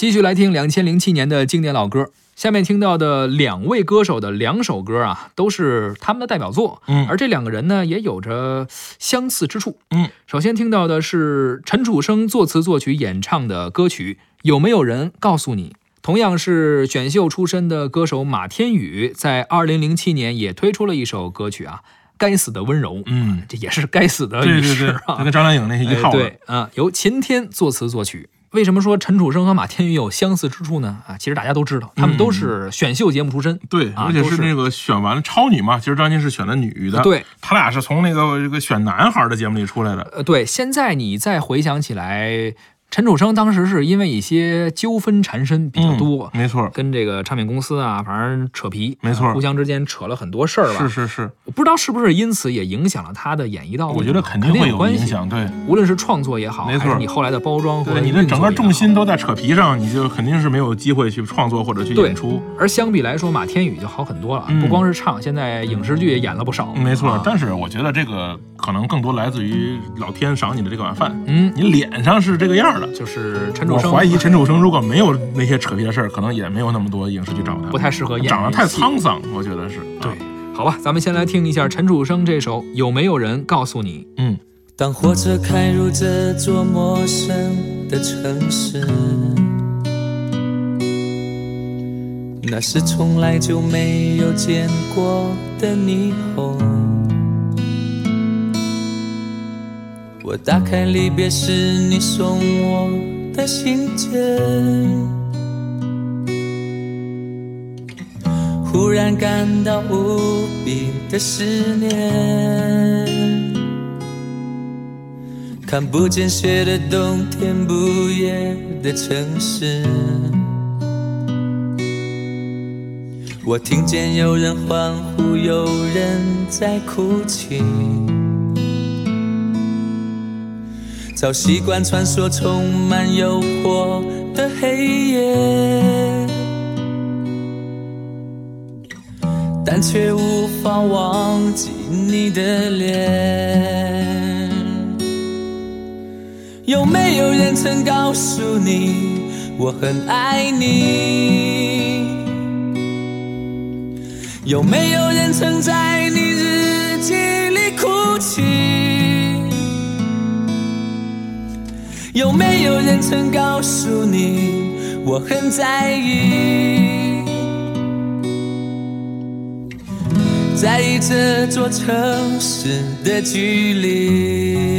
继续来听两千零七年的经典老歌。下面听到的两位歌手的两首歌啊，都是他们的代表作。嗯而这两个人呢，也有着相似之处。嗯，首先听到的是陈楚生作词作曲演唱的歌曲《有没有人告诉你》。同样是选秀出身的歌手马天宇，在二零零七年也推出了一首歌曲啊，《该死的温柔》。嗯，这也是该死的对对对，啊就。跟张靓颖那是一哎号的。对啊、由秦天作词作曲。为什么说陈楚生和马天宇有相似之处呢？啊，其实大家都知道，他们都是选秀节目出身。对，啊而且是是那个选完了超女嘛，其实张晋是选的女的，对，他俩是从那个这个选男孩的节目里出来的。呃，对，现在你再回想起来，陈楚生当时是因为一些纠纷缠身比较多，嗯没错，跟这个唱片公司啊，反正扯皮，没错啊互相之间扯了很多事儿吧。是是是，我不知道是不是因此也影响了他的演艺道路。我觉得肯定会有关系影。响。对，无论是创作也好，没错还是你后来的包装和对，你的整个重心都在扯皮上，你就肯定是没有机会去创作或者去演出。而相比来说，马天宇就好很多了，嗯不光是唱，现在影视剧也演了不少。没错啊，但是我觉得这个可能更多来自于老天赏你的这个碗饭，嗯，你脸上是这个样的。就是陈楚生我生怀疑陈楚生如果没有那些扯皮的事儿，可能也没有那么多影视剧找他，不太适合演长得太沧桑，我觉得是。对啊，好吧，咱们先来听一下陈楚生这首《有没有人告诉你》。嗯，当火车开入这座陌生的城市，那是从来就没有见过的霓虹。我打开离别时你送我的信件，忽然感到无比的思念。看不见雪的冬天，不夜的城市。我听见有人欢呼，有人在哭泣。早习惯穿梭充满诱惑的黑夜，但却无法忘记你的脸。有没有人曾告诉你我很爱你？有没有人曾在你有没有人曾告诉你我很在意？在意这座城市的距离。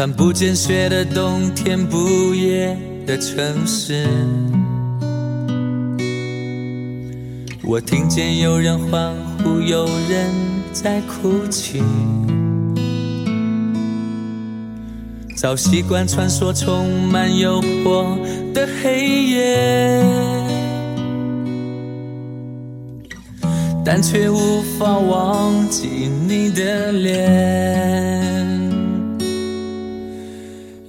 看不见雪的冬天，不夜的城市。我听见有人欢呼，有人在哭泣。早习惯穿梭充满诱惑的黑夜，但却无法忘记你的脸。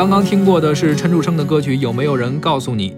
刚刚听过的是陈楚生的歌曲《有没有人告诉你》。